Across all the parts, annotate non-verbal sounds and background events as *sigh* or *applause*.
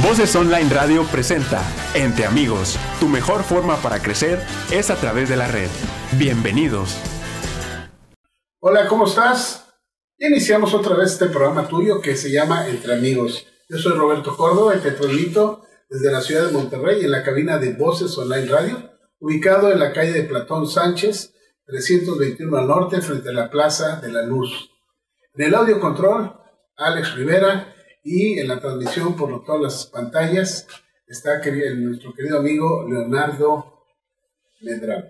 Voces Online Radio presenta Entre Amigos. Tu mejor forma para crecer es a través de la red. Bienvenidos. Hola, ¿cómo estás? Iniciamos otra vez este programa tuyo que se llama Entre Amigos. Yo soy Roberto Córdoba y te transmito desde la ciudad de Monterrey en la cabina de Voces Online Radio, ubicado en la calle de Platón Sánchez, 321 al norte, frente a la Plaza de la Luz. En el audio control, Alex Rivera y en la transmisión por todas las pantallas está nuestro querido amigo Leonardo Medrano.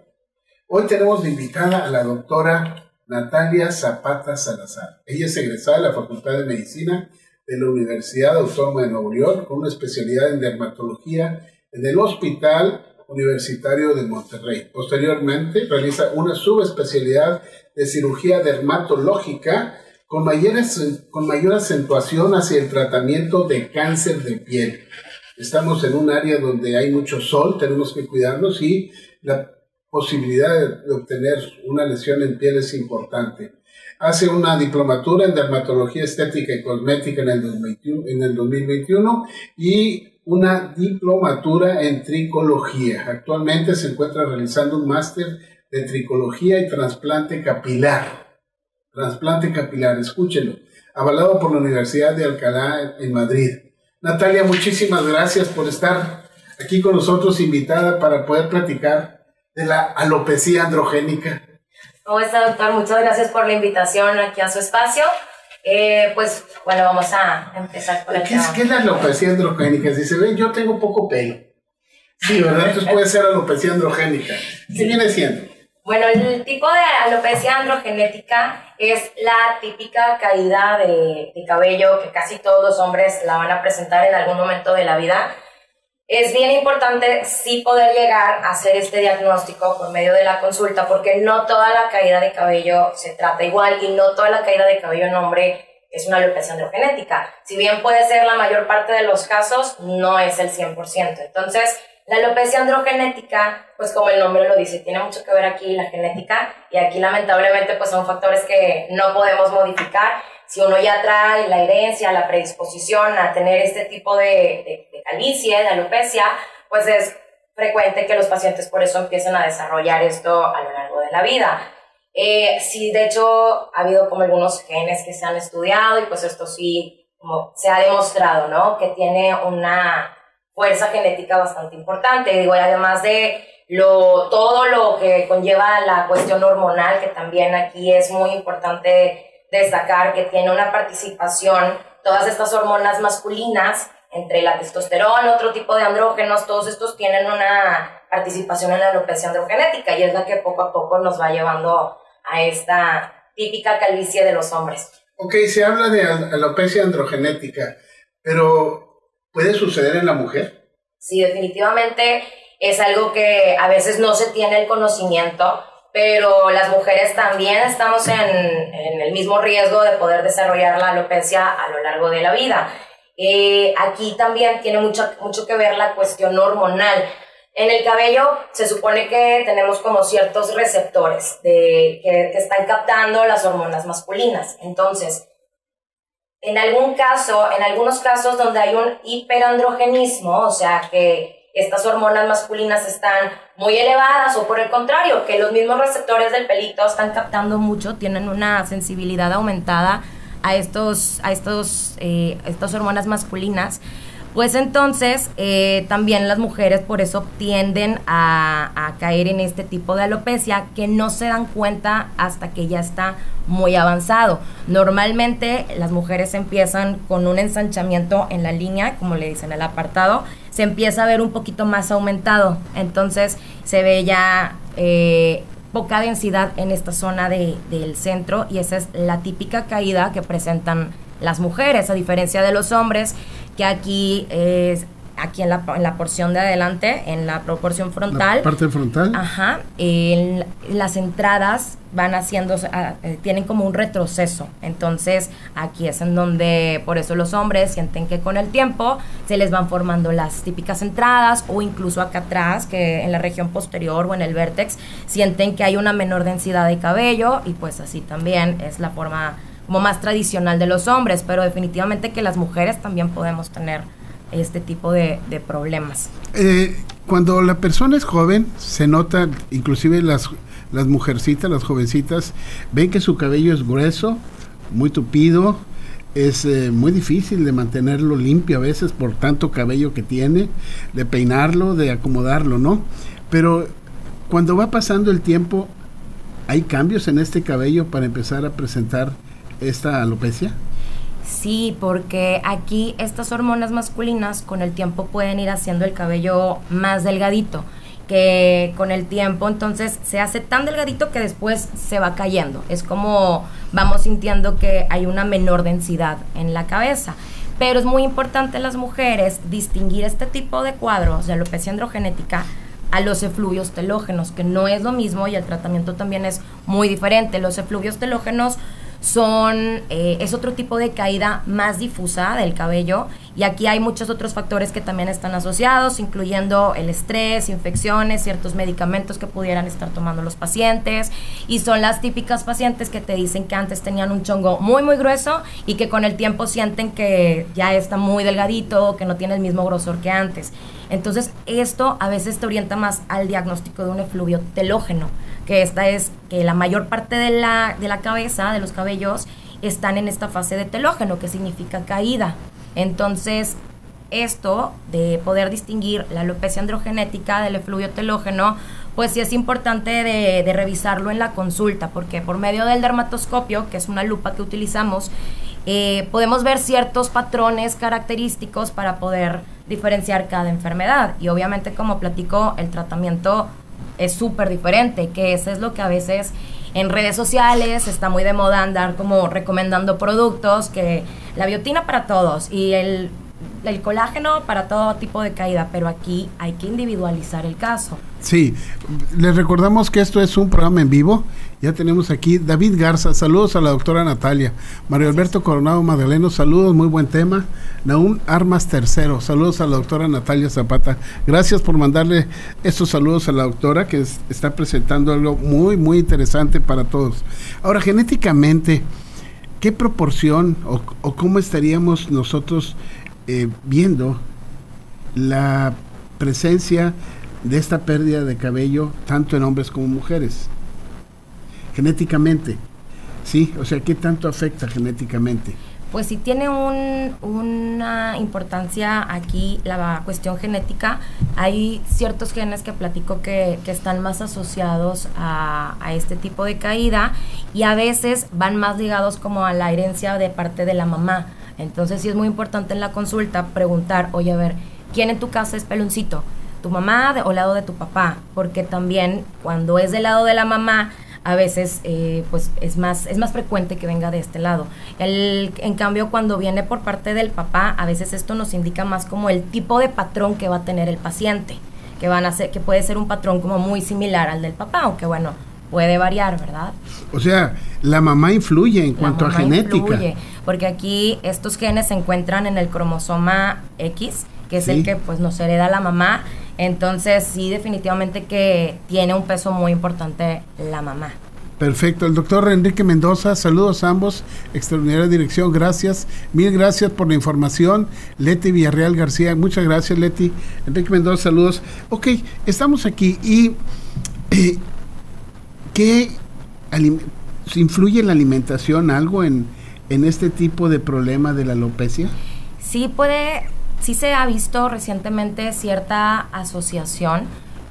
Hoy tenemos invitada a la doctora Natalia Zapata Salazar. Ella es egresada de la Facultad de Medicina de la Universidad Autónoma de Nuevo León con una especialidad en dermatología en el Hospital Universitario de Monterrey. Posteriormente realiza una subespecialidad de cirugía dermatológica con, con mayor acentuación hacia el tratamiento de cáncer de piel. Estamos en un área donde hay mucho sol, tenemos que cuidarnos y la posibilidad de obtener una lesión en piel es importante. Hace una diplomatura en dermatología estética y cosmética en el, 2021, en el 2021 y una diplomatura en tricología. Actualmente se encuentra realizando un máster de tricología y trasplante capilar trasplante capilar, escúchelo, avalado por la Universidad de Alcalá en Madrid. Natalia, muchísimas gracias por estar aquí con nosotros, invitada para poder platicar de la alopecia androgénica. ¿Cómo está, doctor? Muchas gracias por la invitación aquí a su espacio. Eh, pues, bueno, vamos a empezar con el ¿Qué, es, ¿Qué es la alopecia androgénica? Si se ve, yo tengo poco pelo. Sí, ¿verdad? Entonces puede ser alopecia androgénica. ¿Qué viene siendo? Bueno, el tipo de alopecia androgenética es la típica caída de, cabello que casi todos los hombres la van a presentar en algún momento de la vida. Es bien importante sí poder llegar a hacer este diagnóstico por medio de la consulta porque no toda la caída de cabello se trata igual y no toda la caída de cabello en hombre es una alopecia androgenética. Si bien puede ser la mayor parte de los casos, no es el 100%. Entonces, la alopecia androgenética, pues como el nombre lo dice, tiene mucho que ver aquí la genética y aquí lamentablemente pues son factores que no podemos modificar. Si uno ya trae la herencia, la predisposición a tener este tipo de, de, calvicie, de alopecia, pues es frecuente que los pacientes por eso empiecen a desarrollar esto a lo largo de la vida. Eh, sí, de hecho, ha habido como algunos genes que se han estudiado y pues esto sí, como se ha demostrado, ¿no? Que tiene una fuerza genética bastante importante. Digo, además de lo, todo lo que conlleva la cuestión hormonal, que también aquí es muy importante destacar que tiene una participación, todas estas hormonas masculinas, entre la testosterona, otro tipo de andrógenos, todos estos tienen una participación en la alopecia androgenética y es la que poco a poco nos va llevando a esta típica calvicie de los hombres. Ok, se habla de alopecia androgenética, pero ¿Puede suceder en la mujer? Sí, definitivamente es algo que a veces no se tiene el conocimiento, pero las mujeres también estamos en, el mismo riesgo de poder desarrollar la alopecia a lo largo de la vida. Eh, aquí también tiene mucho, mucho que ver la cuestión hormonal. En el cabello se supone que tenemos como ciertos receptores de, que, que están captando las hormonas masculinas. Entonces, en algún caso, en algunos casos donde hay un hiperandrogenismo, o sea que estas hormonas masculinas están muy elevadas o por el contrario, que los mismos receptores del pelito están captando mucho, tienen una sensibilidad aumentada a estos, a estos, eh, estas hormonas masculinas, pues entonces eh, también las mujeres por eso tienden a, caer en este tipo de alopecia que no se dan cuenta hasta que ya está muy avanzado. Normalmente las mujeres empiezan con un ensanchamiento en la línea, como le dicen el apartado, se empieza a ver un poquito más aumentado, entonces se ve ya eh, poca densidad en esta zona de, del centro y esa es la típica caída que presentan las mujeres, a diferencia de los hombres, que aquí es aquí en la, en la porción de adelante, en la proporción frontal. La parte frontal. Ajá. las entradas van haciendo, ah, eh, tienen como un retroceso. Entonces, aquí es en donde, por eso los hombres sienten que con el tiempo se les van formando las típicas entradas o incluso acá atrás, que en la región posterior o en el vértex, sienten que hay una menor densidad de cabello y pues así también es la forma como más tradicional de los hombres, pero definitivamente que las mujeres también podemos tener este tipo de, problemas. Eh, cuando la persona es joven, se nota, inclusive las, las mujercitas, las jovencitas, ven que su cabello es grueso, muy tupido, es eh, muy difícil de mantenerlo limpio a veces por tanto cabello que tiene, de peinarlo, de acomodarlo, ¿no? Pero cuando va pasando el tiempo, ¿hay cambios en este cabello para empezar a presentar esta alopecia? Sí, porque aquí estas hormonas masculinas con el tiempo pueden ir haciendo el cabello más delgadito que con el tiempo entonces se hace tan delgadito que después se va cayendo. Es como vamos sintiendo que hay una menor densidad en la cabeza. Pero es muy importante las mujeres distinguir este tipo de cuadros de alopecia androgenética a los efluvios telógenos, que no es lo mismo y el tratamiento también es muy diferente. Los efluvios telógenos son, eh, es otro tipo de caída más difusa del cabello y aquí hay muchos otros factores que también están asociados, incluyendo el estrés, infecciones, ciertos medicamentos que pudieran estar tomando los pacientes y son las típicas pacientes que te dicen que antes tenían un chongo muy muy grueso y que con el tiempo sienten que ya está muy delgadito, que no tiene el mismo grosor que antes. Entonces, esto a veces te orienta más al diagnóstico de un efluvio telógeno, que esta es que la mayor parte de la, de la cabeza, de los cabellos, están en esta fase de telógeno, que significa caída. Entonces, esto de poder distinguir la alopecia androgenética del efluvio telógeno, pues sí es importante de, revisarlo en la consulta, porque por medio del dermatoscopio, que es una lupa que utilizamos, eh, podemos ver ciertos patrones característicos para poder diferenciar cada enfermedad. Y obviamente, como platico, el tratamiento es súper diferente, que eso es lo que a veces en redes sociales está muy de moda andar como recomendando productos, que la biotina para todos y el el colágeno para todo tipo de caída, pero aquí hay que individualizar el caso. Sí, les recordamos que esto es un programa en vivo. Ya tenemos aquí David Garza, saludos a la doctora Natalia. Mario Alberto Coronado Magdaleno, saludos, muy buen tema. Naún Armas Tercero, saludos a la doctora Natalia Zapata. Gracias por mandarle estos saludos a la doctora que está presentando algo muy, muy interesante para todos. Ahora, genéticamente, ¿qué proporción o, o cómo estaríamos nosotros eh, viendo la presencia de esta pérdida de cabello tanto en hombres como mujeres. Genéticamente, ¿sí? O sea, ¿qué tanto afecta genéticamente? Pues sí tiene una importancia aquí la cuestión genética. Hay ciertos genes que platico que, están más asociados a, a, este tipo de caída y a veces van más ligados como a la herencia de parte de la mamá. Entonces sí es muy importante en la consulta preguntar, oye, a ver, ¿quién en tu casa es peloncito? ¿Tu mamá o lado de tu papá? Porque también cuando es del lado de la mamá, a veces eh, pues es más, es más frecuente que venga de este lado. El, en cambio, cuando viene por parte del papá, a veces esto nos indica más como el tipo de patrón que va a tener el paciente, que, van a ser, que puede ser un patrón como muy similar al del papá, aunque bueno, puede variar, ¿verdad? O sea, la mamá influye en cuanto a genética. Influye, porque aquí estos genes se encuentran en el cromosoma X, que es el que pues nos hereda la mamá. Entonces, sí, definitivamente que tiene un peso muy importante la mamá. Perfecto. El doctor Enrique Mendoza, saludos a ambos. Extraordinaria dirección, gracias. Mil gracias por la información. Leti Villarreal García, muchas gracias, Leti. Enrique Mendoza, saludos. Ok, estamos aquí y eh, ¿qué influye la alimentación algo en, en este tipo de problema de la alopecia? Sí puede, sí se ha visto recientemente cierta asociación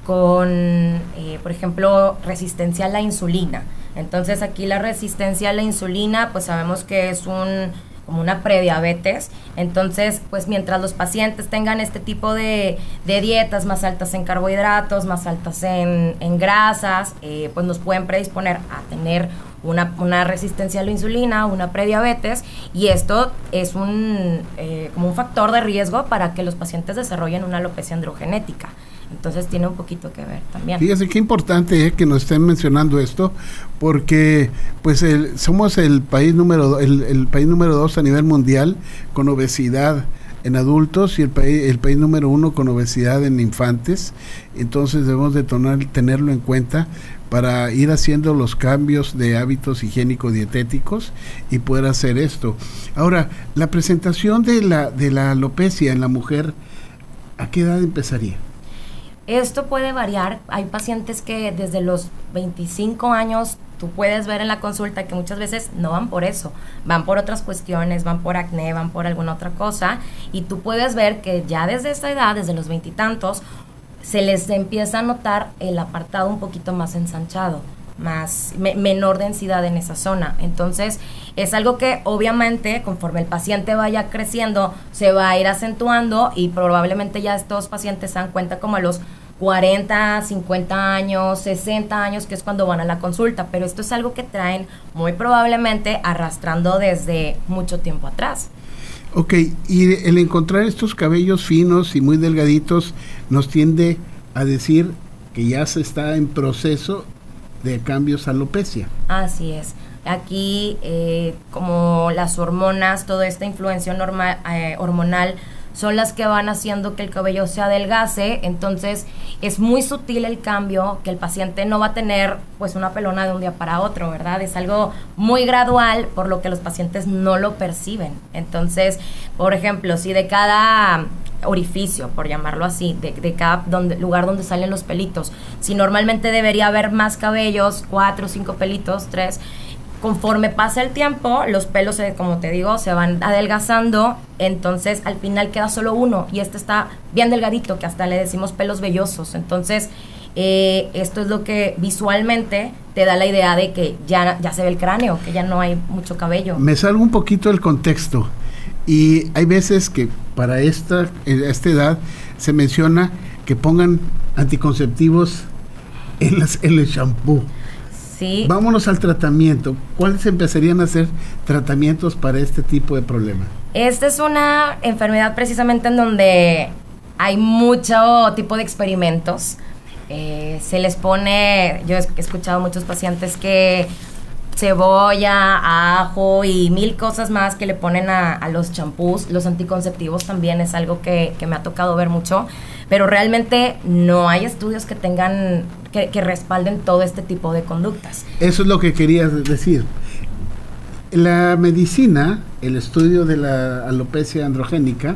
con, eh, por ejemplo, resistencia a la insulina. Entonces aquí la resistencia a la insulina, pues sabemos que es un como una prediabetes. Entonces, pues mientras los pacientes tengan este tipo de, dietas más altas en carbohidratos, más altas en, grasas, eh, pues nos pueden predisponer a tener una, resistencia a la insulina, una prediabetes, y esto es un, eh, como un factor de riesgo para que los pacientes desarrollen una alopecia androgenética. Entonces tiene un poquito que ver también. Fíjese qué importante es que nos estén mencionando esto, porque pues somos el país número el, el, país número dos a nivel mundial con obesidad en adultos y el país el país número uno con obesidad en infantes. Entonces debemos de tenerlo en cuenta para ir haciendo los cambios de hábitos higiénico-dietéticos y poder hacer esto. Ahora, la presentación de la, de la alopecia en la mujer, ¿a qué edad empezaría? Esto puede variar. Hay pacientes que desde los 25 años tú puedes ver en la consulta que muchas veces no van por eso, van por otras cuestiones, van por acné, van por alguna otra cosa, y tú puedes ver que ya desde esta edad, desde los veintitantos, se les empieza a notar el apartado un poquito más ensanchado, más menor densidad en esa zona. Entonces, es algo que obviamente conforme el paciente vaya creciendo, se va a ir acentuando y probablemente ya estos pacientes se dan cuenta como los 40, 50 años, 60 años, que es cuando van a la consulta, pero esto es algo que traen muy probablemente arrastrando desde mucho tiempo atrás. Ok, y el encontrar estos cabellos finos y muy delgaditos nos tiende a decir que ya se está en proceso de cambios a alopecia. Así es. Aquí, eh, como las hormonas, toda esta influencia normal, eh, hormonal son las que van haciendo que el cabello se adelgace, entonces es muy sutil el cambio que el paciente no va a tener pues una pelona de un día para otro, ¿verdad? Es algo muy gradual por lo que los pacientes no lo perciben. Entonces, por ejemplo, si de cada orificio, por llamarlo así, de, de cada donde, lugar donde salen los pelitos, si normalmente debería haber más cabellos, cuatro cinco pelitos, tres, conforme pasa el tiempo, los pelos, eh, como te digo, se van adelgazando, entonces al final queda solo uno y este está bien delgadito, que hasta le decimos pelos vellosos. Entonces, eh, esto es lo que visualmente te da la idea de que ya, ya se ve el cráneo, que ya no hay mucho cabello. Me salgo un poquito del contexto y hay veces que para esta, esta edad se menciona que pongan anticonceptivos en, las, en el shampoo. Vámonos al tratamiento. ¿Cuáles empezarían a ser tratamientos para este tipo de problema? Esta es una enfermedad precisamente en donde hay mucho tipo de experimentos. Eh, se les pone, yo he escuchado muchos pacientes que cebolla, ajo y mil cosas más que le ponen a, los champús. Los anticonceptivos también es algo que, me ha tocado ver mucho, pero realmente no hay estudios que tengan, que, que respalden todo este tipo de conductas. Eso es lo que quería decir. La medicina, el estudio de la alopecia androgénica,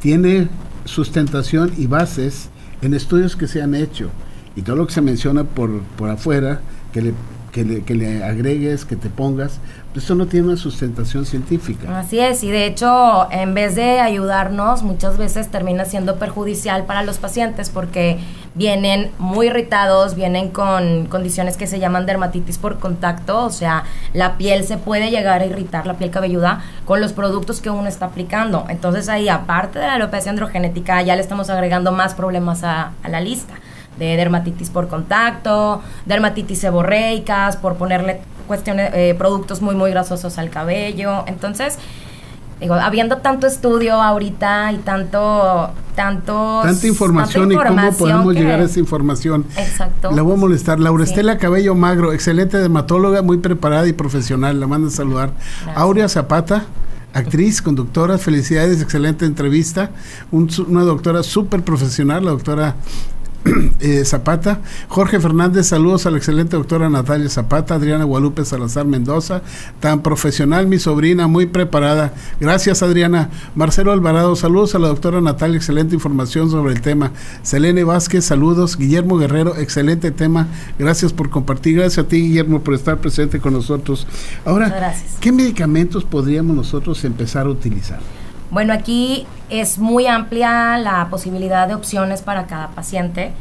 tiene sustentación y bases en estudios que se han hecho. Y todo lo que se menciona por, por afuera, que le que le, agregues, que te pongas, pues eso no tiene una sustentación científica. Así es, y de hecho, en vez de ayudarnos, muchas veces termina siendo perjudicial para los pacientes porque vienen muy irritados, vienen con condiciones que se llaman dermatitis por contacto, o sea, la piel se puede llegar a irritar, la piel cabelluda, con los productos que uno está aplicando. Entonces ahí, aparte de la alopecia androgenética, ya le estamos agregando más problemas a la lista de dermatitis por contacto, dermatitis seborreicas, por ponerle cuestiones, eh, productos muy, muy grasosos al cabello. Entonces, digo, habiendo tanto estudio ahorita y tanto, tanto tanta información, y cómo podemos llegar a esa información. Exacto. La voy a molestar. Laura Estela Cabello Magro, excelente dermatóloga, muy preparada y profesional. La mando a saludar. Aurea Zapata. Actriz, conductora, felicidades, excelente entrevista. una doctora súper profesional, la doctora *clears throat* Eh, Zapata, Jorge Fernández, saludos a la excelente doctora Natalia Zapata, Adriana Guadalupe Salazar Mendoza, tan profesional mi sobrina, muy preparada. Gracias Adriana. Marcelo Alvarado, saludos a la doctora Natalia, excelente información sobre el tema. Selene Vázquez, saludos. Guillermo Guerrero, excelente tema. Gracias por compartir. Gracias a ti Guillermo por estar presente con nosotros. Ahora, ¿qué medicamentos podríamos nosotros empezar a utilizar? Bueno, aquí es muy amplia la posibilidad de opciones para cada paciente.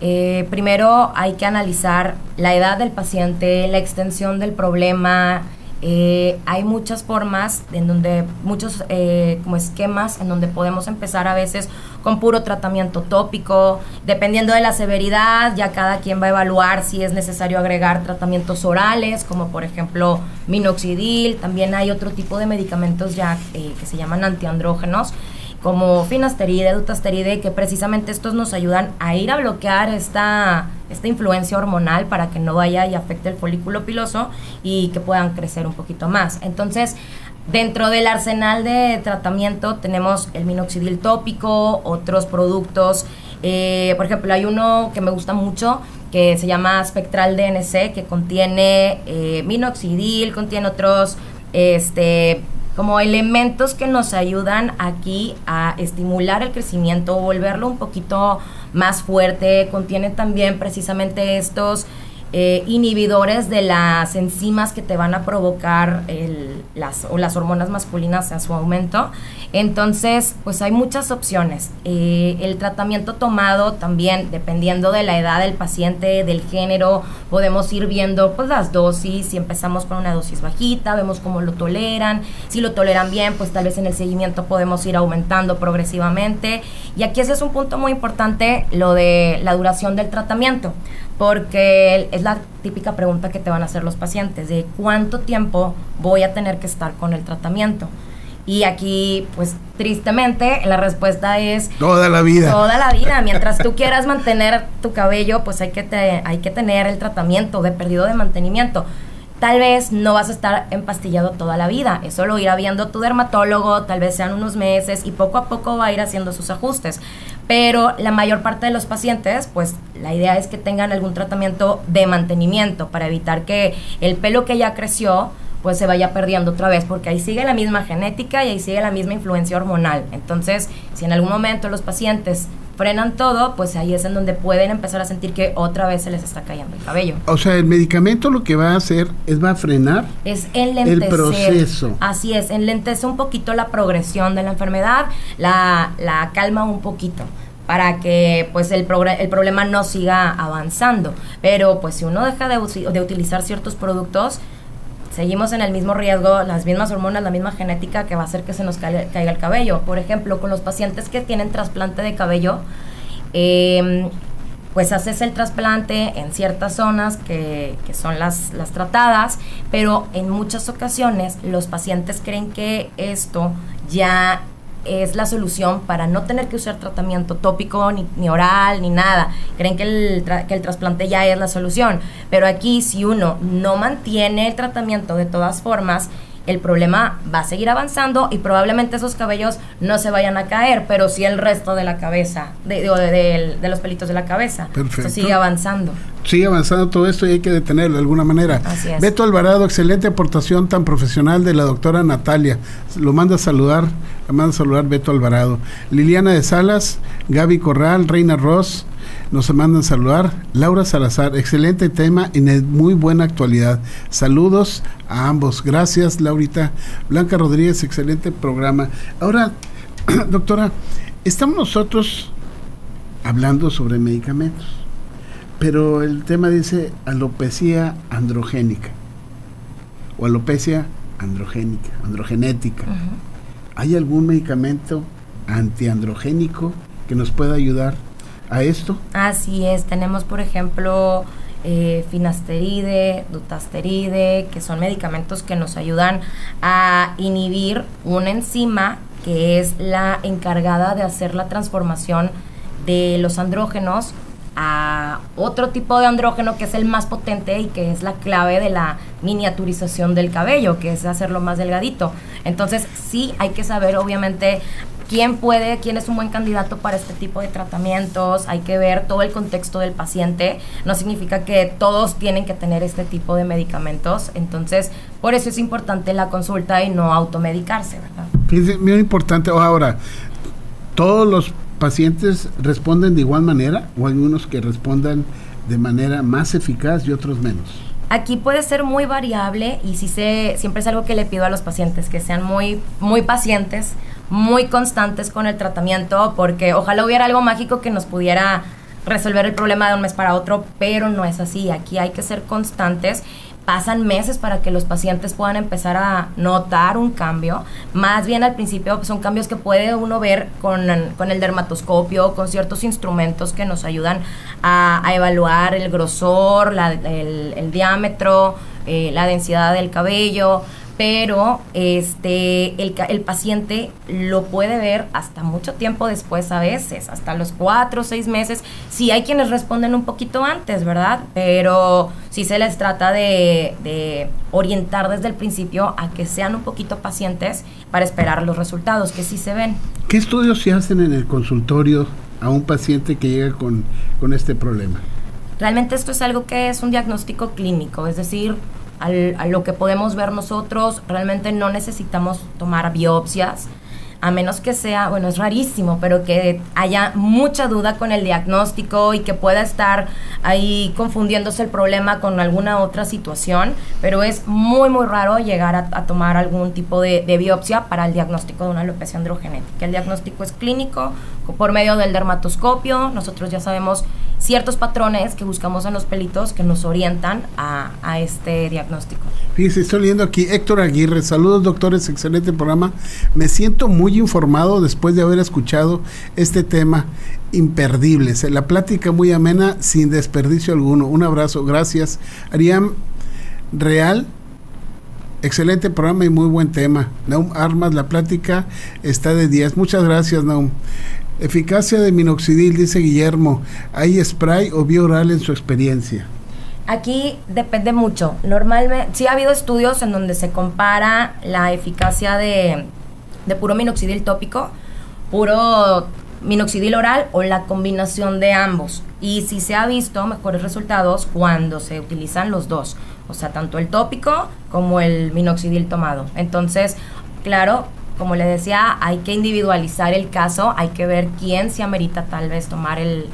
Eh, primero hay que analizar la edad del paciente, la extensión del problema, eh, hay muchas formas en donde, muchos eh, como esquemas en donde podemos empezar a veces con puro tratamiento tópico, dependiendo de la severidad, ya cada quien va a evaluar si es necesario agregar tratamientos orales, como por ejemplo minoxidil, también hay otro tipo de medicamentos ya eh, que se llaman antiandrógenos como finasteride, dutasteride, que precisamente estos nos ayudan a ir a bloquear esta, esta influencia hormonal para que no vaya y afecte el folículo piloso y que puedan crecer un poquito más. Entonces, dentro del arsenal de tratamiento tenemos el minoxidil tópico, otros productos. Eh, por ejemplo, hay uno que me gusta mucho que se llama Spectral DNC, que contiene eh, minoxidil, contiene otros este, como elementos que nos ayudan aquí a estimular el crecimiento, volverlo un poquito más fuerte. Contiene también precisamente estos eh, inhibidores de las enzimas que te van a provocar las, o las hormonas masculinas a su aumento. Entonces, pues hay muchas opciones. Eh, el tratamiento tomado también, dependiendo de la edad del paciente, del género, podemos ir viendo pues las dosis. Si empezamos con una dosis bajita, vemos cómo lo toleran. Si lo toleran bien, pues tal vez en el seguimiento podemos ir aumentando progresivamente. Y aquí ese es un punto muy importante, lo de la duración del tratamiento porque es la típica pregunta que te van a hacer los pacientes, de cuánto tiempo voy a tener que estar con el tratamiento. Y aquí, pues tristemente, la respuesta es... Toda la vida. Toda la vida. *laughs* Mientras tú quieras mantener tu cabello, pues hay que, te, hay que tener el tratamiento de perdido de mantenimiento. Tal vez no vas a estar empastillado toda la vida. Eso lo irá viendo tu dermatólogo, tal vez sean unos meses y poco a poco va a ir haciendo sus ajustes pero la mayor parte de los pacientes, pues la idea es que tengan algún tratamiento de mantenimiento para evitar que el pelo que ya creció pues se vaya perdiendo otra vez, porque ahí sigue la misma genética y ahí sigue la misma influencia hormonal. Entonces, si en algún momento los pacientes frenan todo, pues ahí es en donde pueden empezar a sentir que otra vez se les está cayendo el cabello. O sea, el medicamento lo que va a hacer es va a frenar es el proceso. Así es, enlentece un poquito la progresión de la enfermedad, la, la calma un poquito para que pues el, el problema no siga avanzando. Pero pues si uno deja de, de utilizar ciertos productos, seguimos en el mismo riesgo, las mismas hormonas, la misma genética que va a hacer que se nos caiga, el cabello. Por ejemplo, con los pacientes que tienen trasplante de cabello, em, pues haces el trasplante en ciertas zonas que, son las tratadas, pero en muchas ocasiones los pacientes creen que esto ya es la solución para no tener que usar tratamiento tópico, ni, ni oral, ni nada. Creen que el, que el trasplante ya es la solución. Pero aquí, si uno no mantiene el tratamiento de todas formas, el problema va a seguir avanzando y probablemente esos cabellos no se vayan a caer, pero sí el resto de la cabeza, de, de, los pelitos de la cabeza. Perfecto. sigue avanzando. Sigue avanzando todo esto y hay que detenerlo de alguna manera. Así es. Beto Alvarado, excelente aportación tan profesional de la doctora Natalia. Lo manda a saludar, la manda a saludar Beto Alvarado. Liliana de Salas, Gaby Corral, Reina Ross, nos mandan saludar. Laura Salazar, excelente tema y muy buena actualidad. Saludos a ambos. Gracias, Laurita. Blanca Rodríguez, excelente programa. Ahora, *clears throat* doctora, estamos nosotros hablando sobre medicamentos, pero el tema dice alopecia androgénica o alopecia androgénica, androgenética. ¿Hay algún medicamento antiandrogénico que nos pueda ayudar a esto? Así es, tenemos por ejemplo eh, finasteride, dutasteride, que son medicamentos que nos ayudan a inhibir una enzima que es la encargada de hacer la transformación de los andrógenos a otro tipo de andrógeno que es el más potente y que es la clave de la miniaturización del cabello, que es hacerlo más delgadito. Entonces sí hay que saber obviamente quién puede, quién es un buen candidato para este tipo de tratamientos, hay que ver todo el contexto del paciente, no significa que todos tienen que tener este tipo de medicamentos, entonces por eso es importante la consulta y no automedicarse, ¿verdad? Es muy importante, ahora, todos los pacientes responden de igual manera o hay unos que respondan de manera más eficaz y otros menos. Aquí puede ser muy variable y si sé, siempre es algo que le pido a los pacientes, que sean muy, muy pacientes, muy constantes con el tratamiento, porque ojalá hubiera algo mágico que nos pudiera resolver el problema de un mes para otro, pero no es así. Aquí hay que ser constantes. Pasan meses para que los pacientes puedan empezar a notar un cambio. Más bien al principio son cambios que puede uno ver con, el dermatoscopio, con ciertos instrumentos que nos ayudan a, evaluar el grosor, el, diámetro, eh, la densidad del cabello pero este el, el, paciente lo puede ver hasta mucho tiempo después a veces, hasta los cuatro o seis meses. Sí hay quienes responden un poquito antes, ¿verdad? Pero sí se les trata de, de orientar desde el principio a que sean un poquito pacientes para esperar los resultados, que sí se ven. ¿Qué estudios se hacen en el consultorio a un paciente que llega con, con este problema? Realmente esto es algo que es un diagnóstico clínico, es decir, a lo que podemos ver nosotros, realmente no necesitamos tomar biopsias a menos que sea, bueno, es rarísimo, pero que haya mucha duda con el diagnóstico y que pueda estar ahí confundiéndose el problema con alguna otra situación, pero es muy, muy raro llegar a, tomar algún tipo de, biopsia para el diagnóstico de una alopecia androgenética. El diagnóstico es clínico por medio del dermatoscopio, nosotros ya sabemos ciertos patrones que buscamos en los pelitos que nos orientan a, este diagnóstico. Fíjese, estoy leyendo aquí Héctor Aguirre. Saludos, doctores, excelente programa. Me siento muy informado después de haber escuchado este tema imperdible. La plática muy amena, sin desperdicio alguno. Un abrazo, gracias. Ariam Real, excelente programa y muy buen tema. Naum Armas, la plática está de 10. Muchas gracias, Naum. Eficacia de minoxidil, dice Guillermo. ¿Hay spray o vía oral en su experiencia? Aquí depende mucho. Normalmente, sí ha habido estudios en donde se compara la eficacia de, puro minoxidil tópico, puro minoxidil oral o la combinación de ambos. Y sí se ha visto mejores resultados cuando se utilizan los dos, o sea, tanto el tópico como el minoxidil tomado. Entonces, claro, como le decía, hay que individualizar el caso, hay que ver quién se amerita tal vez tomar el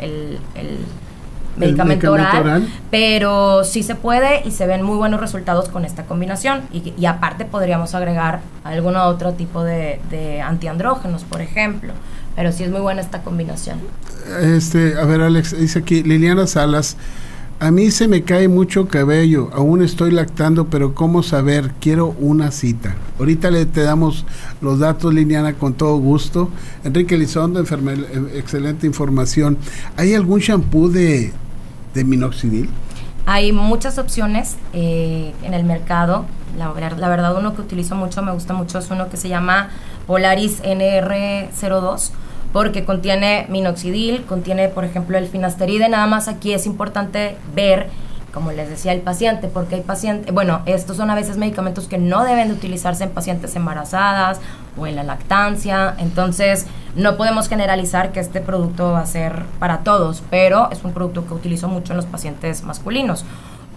medicamento, oral, pero sí se puede y se ven muy buenos resultados con esta combinación. Y, aparte podríamos agregar algún otro tipo de, antiandrógenos, por ejemplo. Pero sí es muy buena esta combinación. Este, a ver, Alex, dice aquí Liliana Salas. A mí se me cae mucho cabello, aún estoy lactando, pero ¿cómo saber? Quiero una cita. Ahorita le te damos los datos, Liliana, con todo gusto. Enrique Lizondo, excelente información. ¿Hay algún shampoo de, de minoxidil? Hay muchas opciones eh, en el mercado. La, la, verdad, uno que utilizo mucho, me gusta mucho, es uno que se llama Polaris NR02 porque contiene minoxidil, contiene, por ejemplo, el finasteride. Nada más aquí es importante ver como les decía el paciente, porque hay pacientes, bueno, estos son a veces medicamentos que no deben de utilizarse en pacientes embarazadas o en la lactancia, entonces no podemos generalizar que este producto va a ser para todos, pero es un producto que utilizo mucho en los pacientes masculinos.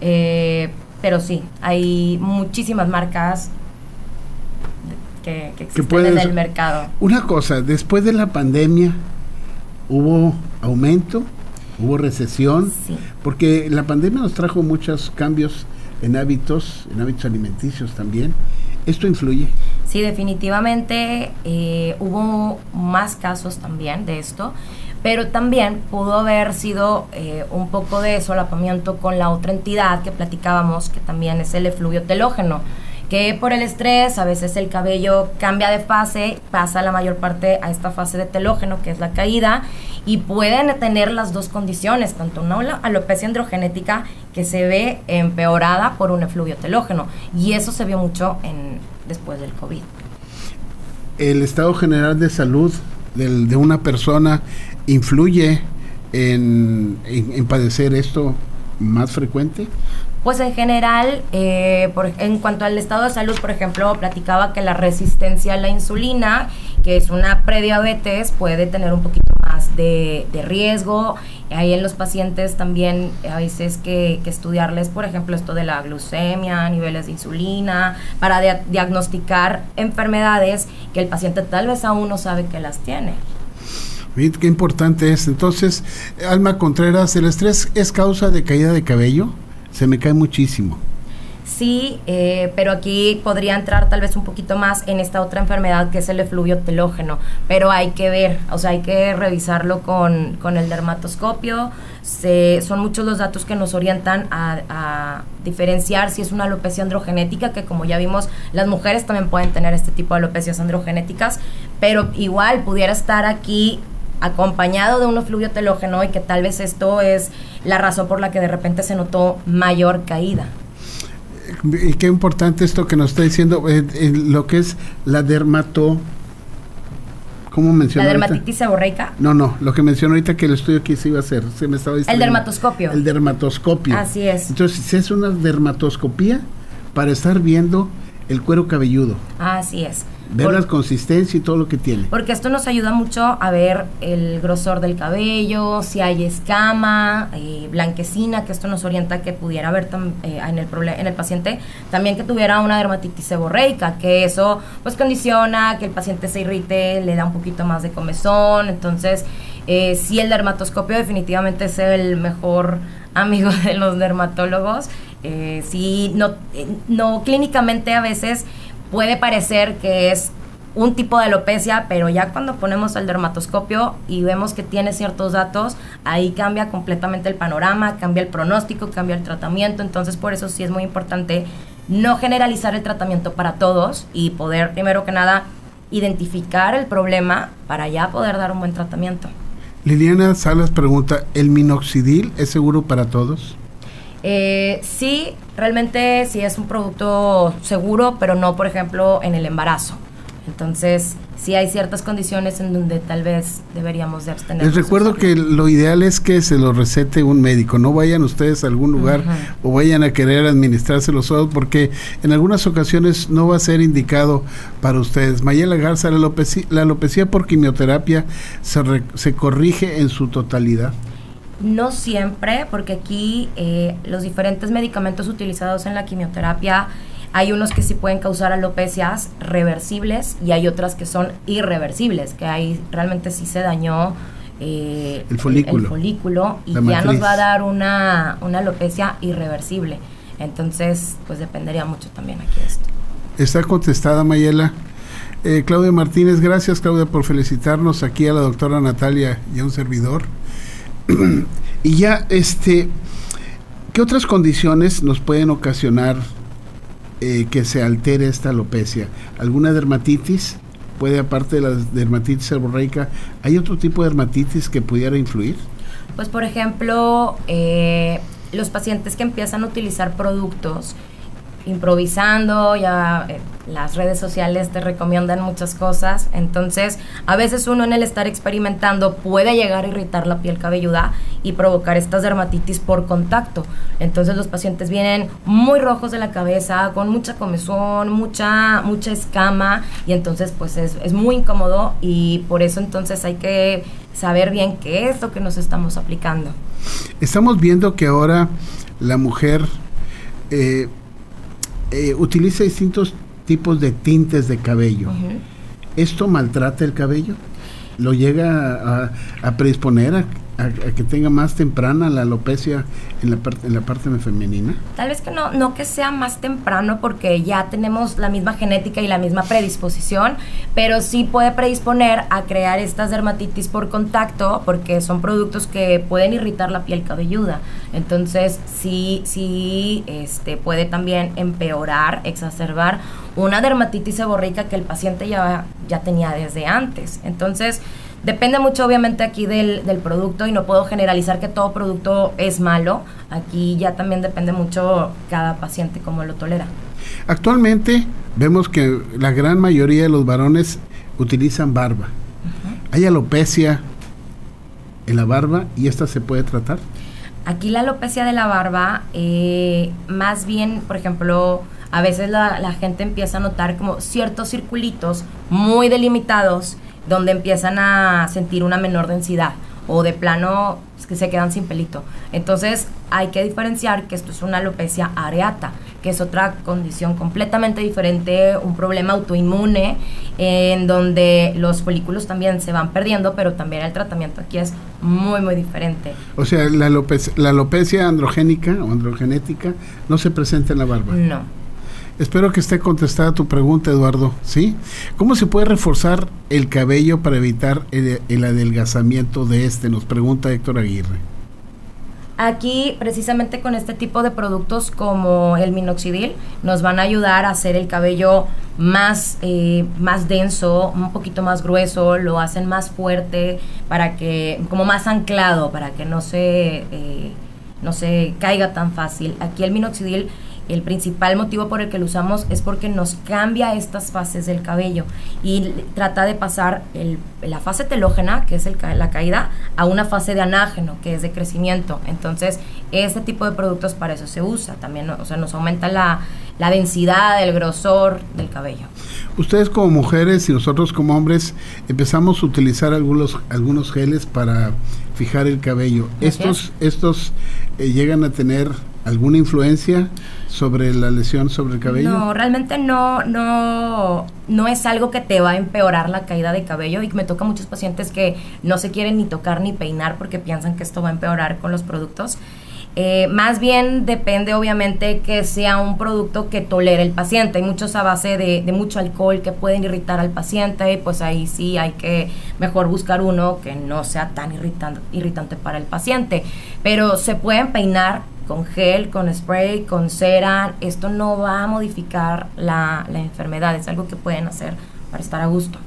Eh, pero sí, hay muchísimas marcas que, que existen en el mercado. Una cosa, después de la pandemia, ¿hubo aumento? hubo recesión, porque la pandemia nos trajo muchos cambios en hábitos, en hábitos alimenticios también. ¿Esto influye? Sí, definitivamente eh, hubo más casos también de esto, pero también pudo haber sido eh, un poco de solapamiento con la otra entidad que platicábamos, que también es el efluvio telógeno que por el estrés a veces el cabello cambia de fase, pasa la mayor parte a esta fase de telógeno, que es la caída, y pueden tener las dos condiciones, tanto una alopecia androgenética que se ve empeorada por un efluvio telógeno, y eso se vio mucho en, después del COVID. ¿El estado general de salud de una persona influye en padecer esto más frecuente? Pues en general, eh, en cuanto al estado de salud, por ejemplo, platicaba que la resistencia a la insulina, que es una prediabetes, puede tener un poquito más de, riesgo. Ahí en los pacientes también a veces que, que, estudiarles, por ejemplo, esto de la glucemia, niveles de insulina, para diagnosticar enfermedades que el paciente tal vez aún no sabe que las tiene. Qué importante es. Entonces, Alma Contreras, ¿el estrés es causa de caída de cabello? Se me cae muchísimo. Sí, eh, pero aquí podría entrar tal vez un poquito más en esta otra enfermedad que es el efluvio telógeno, pero hay que ver, o sea, hay que revisarlo con, el dermatoscopio. son muchos los datos que nos orientan a, a, diferenciar si es una alopecia androgenética, que como ya vimos, las mujeres también pueden tener este tipo de alopecias androgenéticas, pero igual pudiera estar aquí acompañado de un efluvio telógeno y que tal vez esto es la razón por la que de repente se notó mayor caída. Y qué importante esto que nos está diciendo, eh, eh, lo que es la dermato... ¿Cómo mencionó? ¿La dermatitis seborreica? No, no, lo que mencionó ahorita que el estudio que se iba a hacer, se me estaba diciendo. El dermatoscopio. El dermatoscopio. Así es. Entonces, si es una dermatoscopía para estar viendo el cuero cabelludo. Así es. Ver la consistencia y todo lo que tiene. Porque esto nos ayuda mucho a ver el grosor del cabello, si hay escama, eh, blanquecina, que esto nos orienta que pudiera haber eh, en, el en el paciente también que tuviera una dermatitis seborreica, que eso pues condiciona que el paciente se irrite, le da un poquito más de comezón. Entonces, eh, si el dermatoscopio definitivamente es el mejor amigo de los dermatólogos. Eh, si no, no clínicamente a veces puede parecer que es un tipo de alopecia, pero ya cuando ponemos el dermatoscopio y vemos que tiene ciertos datos, ahí cambia completamente el panorama, cambia el pronóstico, cambia el tratamiento, entonces por eso sí es muy importante no generalizar el tratamiento para todos y poder, primero que nada, identificar el problema para ya poder dar un buen tratamiento. Liliana Salas pregunta, ¿el minoxidil es seguro para todos? Eh, sí, realmente sí es un producto seguro, pero no, por ejemplo, en el embarazo. Entonces, sí hay ciertas condiciones en donde tal vez deberíamos de abstener. Les recuerdo que lo ideal es que se lo recete un médico, no vayan ustedes a algún lugar o vayan a querer administrárselo solo porque en algunas ocasiones no va a ser indicado para ustedes. Mayela Garza, la alopecia, la alopecia por quimioterapia se, se corrige en su totalidad. No siempre, porque aquí eh, los diferentes medicamentos utilizados en la quimioterapia hay unos que sí pueden causar alopecias reversibles y hay otras que son irreversibles, que ahí realmente sí se dañó eh, el, folículo. folículo y ya nos va a dar una, una alopecia irreversible. Entonces, pues dependería mucho también aquí esto. Está contestada, Mayela. Eh, Claudia Martínez, gracias Claudia por felicitarnos aquí a la doctora Natalia y a un servidor. *clears throat* y ya, este, ¿qué otras condiciones nos pueden ocasionar eh, que se altere esta alopecia? ¿Alguna dermatitis? ¿Puede, aparte de la dermatitis seborreica, hay otro tipo de dermatitis que pudiera influir? Pues, por ejemplo, eh, los pacientes que empiezan a utilizar productos improvisando, ya eh, las redes sociales te recomiendan muchas cosas, entonces a veces uno en el estar experimentando puede llegar a irritar la piel cabelluda y provocar estas dermatitis por contacto. Entonces los pacientes vienen muy rojos de la cabeza, con mucha comezón, mucha, mucha escama y entonces pues es, es muy incómodo y por eso entonces hay que saber bien qué es lo que nos estamos aplicando. Estamos viendo que ahora la mujer eh, eh, utiliza distintos tipos de tintes de cabello. ¿Esto maltrata el cabello? ¿Lo llega a, a predisponer a, a, que tenga más temprana la alopecia en la, parte, en la parte femenina? Tal vez que no, no que sea más temprano porque ya tenemos la misma genética y la misma predisposición, pero sí puede predisponer a crear estas dermatitis por contacto porque son productos que pueden irritar la piel cabelluda. Entonces sí, sí este, puede también empeorar, exacerbar una dermatitis seborreica que el paciente ya, ya tenía desde antes. Entonces, Depende mucho obviamente aquí del, producto y no puedo generalizar que todo producto es malo. Aquí ya también depende mucho cada paciente cómo lo tolera. Actualmente vemos que la gran mayoría de los varones utilizan barba. ¿Hay alopecia en la barba y esta se puede tratar? Aquí la alopecia de la barba, eh, más bien, por ejemplo, a veces la, la gente empieza a notar como ciertos circulitos muy delimitados donde empiezan a sentir una menor densidad o de plano es que se quedan sin pelito. Entonces hay que diferenciar que esto es una alopecia areata, que es otra condición completamente diferente, un problema autoinmune en donde los folículos también se van perdiendo, pero también el tratamiento aquí es muy, muy diferente. O sea, la alopecia, la alopecia androgénica o androgenética no se presenta en la barba. No. Espero que esté contestada tu pregunta, Eduardo. ¿Sí? ¿Cómo se puede reforzar el cabello para evitar el, adelgazamiento de este? Nos pregunta Héctor Aguirre. Aquí, precisamente con este tipo de productos como el minoxidil, nos van a ayudar a hacer el cabello más, eh, más denso, un poquito más grueso, lo hacen más fuerte, para que, como más anclado, para que no se, eh, no se caiga tan fácil. Aquí el minoxidil el principal motivo por el que lo usamos es porque nos cambia estas fases del cabello y trata de pasar la fase telógena, que es el, la caída, a una fase de anágeno, que es de crecimiento. Entonces, este tipo de productos para eso se usa. También o sea, nos aumenta la, la densidad, el grosor del cabello. Ustedes como mujeres y nosotros como hombres empezamos a utilizar algunos, algunos geles para fijar el cabello. ¿Estos, estos eh, llegan a tener alguna influencia sobre la lesión sobre el cabello? No, realmente no, no, no es algo que te va a empeorar la caída de cabello y me toca muchos pacientes que no se quieren ni tocar ni peinar porque piensan que esto va a empeorar con los productos. Eh, más bien depende obviamente que sea un producto que tolere el paciente. Hay muchos a base de, mucho alcohol que pueden irritar al paciente, pues ahí sí hay que mejor buscar uno que no sea tan irritante, irritante para el paciente. Pero se pueden peinar con gel, con spray, con cera. Esto no va a modificar la, la enfermedad, es algo que pueden hacer para estar a gusto.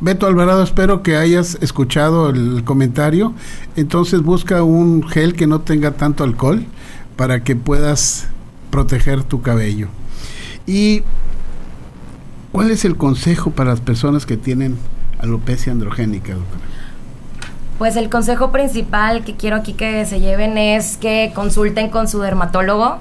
Beto Alvarado, espero que hayas escuchado el comentario. Entonces busca un gel que no tenga tanto alcohol para que puedas proteger tu cabello. ¿Y cuál es el consejo para las personas que tienen alopecia androgénica, doctora? Pues el consejo principal que quiero aquí que se lleven es que consulten con su dermatólogo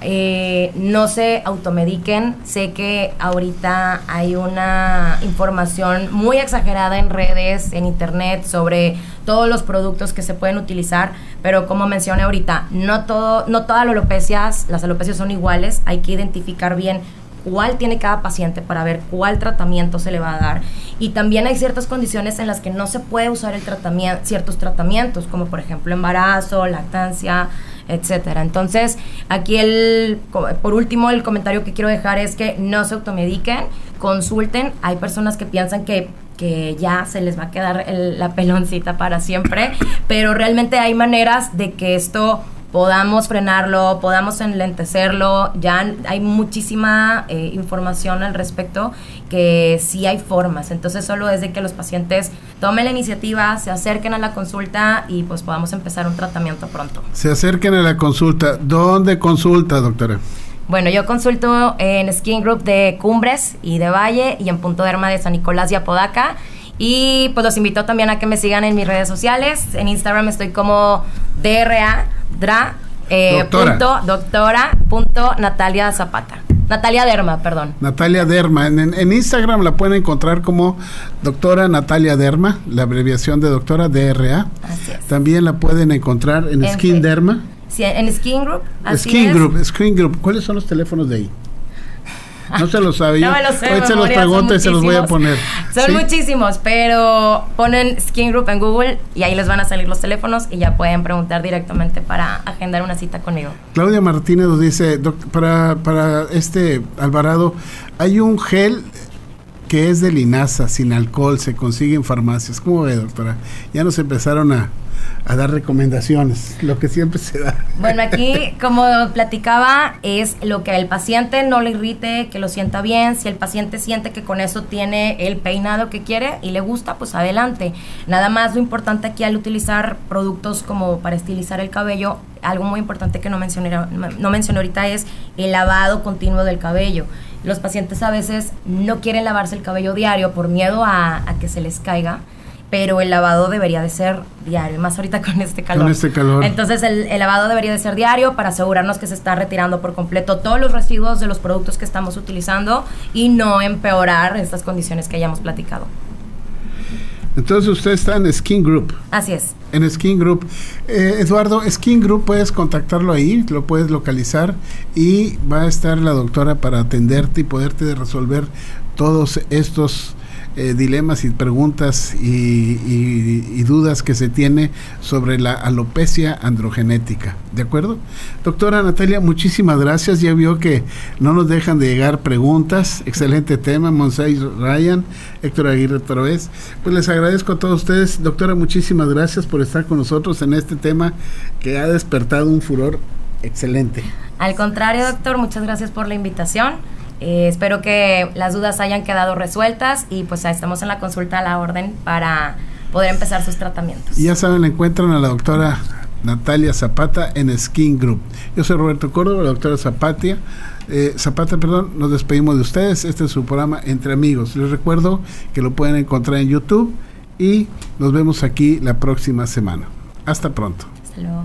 eh, no se automediquen. Sé que ahorita hay una información muy exagerada en redes, en internet, sobre todos los productos que se pueden utilizar, pero como mencioné ahorita, no, todo, no todas las alopecias, las alopecias son iguales, hay que identificar bien cuál tiene cada paciente para ver cuál tratamiento se le va a dar. Y también hay ciertas condiciones en las que no se puede usar el tratamiento, ciertos tratamientos, como por ejemplo embarazo, lactancia, etcétera. Entonces, aquí el, por último, el comentario que quiero dejar es que no se automediquen, consulten. Hay personas que piensan que que ya se les va a quedar la peloncita para siempre, pero realmente hay maneras de que esto podamos frenarlo, podamos enlentecerlo. Ya hay muchísima eh, información al respecto que sí hay formas. Entonces solo es de que los pacientes tomen la iniciativa, se acerquen a la consulta y pues podamos empezar un tratamiento pronto. Se acerquen a la consulta. ¿Dónde consulta, doctora? Bueno, yo consulto en Skin Group de Cumbres y de Valle y en Punto Derma de San Nicolás y Apodaca. Y pues los invito también a que me sigan en mis redes sociales. En Instagram estoy como DRA Dra, eh, doctora. Punto, Natalia Zapata. Natalia Derma, perdón. Natalia Derma. En, Instagram la pueden encontrar como doctora Natalia Derma, la abreviación de doctora DRA. Así es. También la pueden encontrar en, Skin Derma. Sí, en Skin Group. Skin Group, Skin Group. ¿Cuáles son los teléfonos de ahí? No se lo sabe. *laughs* no me lo sé. Hoy se los pregunto y se los voy a poner. Son muchísimos, pero ponen Skin Group en Google y ahí les van a salir los teléfonos y ya pueden preguntar directamente para agendar una cita conmigo. Claudia Martínez nos dice, para, para este Alvarado, hay un gel que es de linaza, sin alcohol, se consigue en farmacias. ¿Cómo ve, doctora? Ya nos empezaron a, a dar recomendaciones, lo que siempre se da. Bueno, aquí, *laughs* como platicaba, es lo que el paciente no le irrite, que lo sienta bien. Si el paciente siente que con eso tiene el peinado que quiere y le gusta, pues adelante. Nada más lo importante aquí al utilizar productos como para estilizar el cabello, algo muy importante que no mencioné, no mencioné ahorita es el lavado continuo del cabello. Los pacientes a veces no quieren lavarse el cabello diario por miedo a, a que se les caiga pero el lavado debería de ser diario, más ahorita con este calor. Con este calor. Entonces el, lavado debería de ser diario para asegurarnos que se está retirando por completo todos los residuos de los productos que estamos utilizando y no empeorar estas condiciones que hayamos platicado. Entonces usted está en Skin Group. Así es. En Skin Group. Eh, Eduardo, Skin Group puedes contactarlo ahí, lo puedes localizar y va a estar la doctora para atenderte y poderte resolver todos estos eh, dilemas y preguntas y, dudas que se tiene sobre la alopecia androgenética. ¿De acuerdo? Doctora Natalia, muchísimas gracias. Ya vio que no nos dejan de llegar preguntas. Excelente tema. Monsay Ryan, Héctor Aguirre otra vez. Pues les agradezco a todos ustedes. Doctora, muchísimas gracias por estar con nosotros en este tema que ha despertado un furor excelente. Al contrario, doctor, muchas gracias por la invitación. Eh, espero que las dudas hayan quedado resueltas y pues estamos en la consulta a la orden para poder empezar sus tratamientos. ya saben, encuentran a la doctora Natalia Zapata en Skin Group. Yo soy Roberto Córdoba, la doctora Zapatia. Eh, Zapata, perdón, nos despedimos de ustedes. Este es su programa Entre Amigos. Les recuerdo que lo pueden encontrar en YouTube y nos vemos aquí la próxima semana. Hasta pronto. Hasta luego.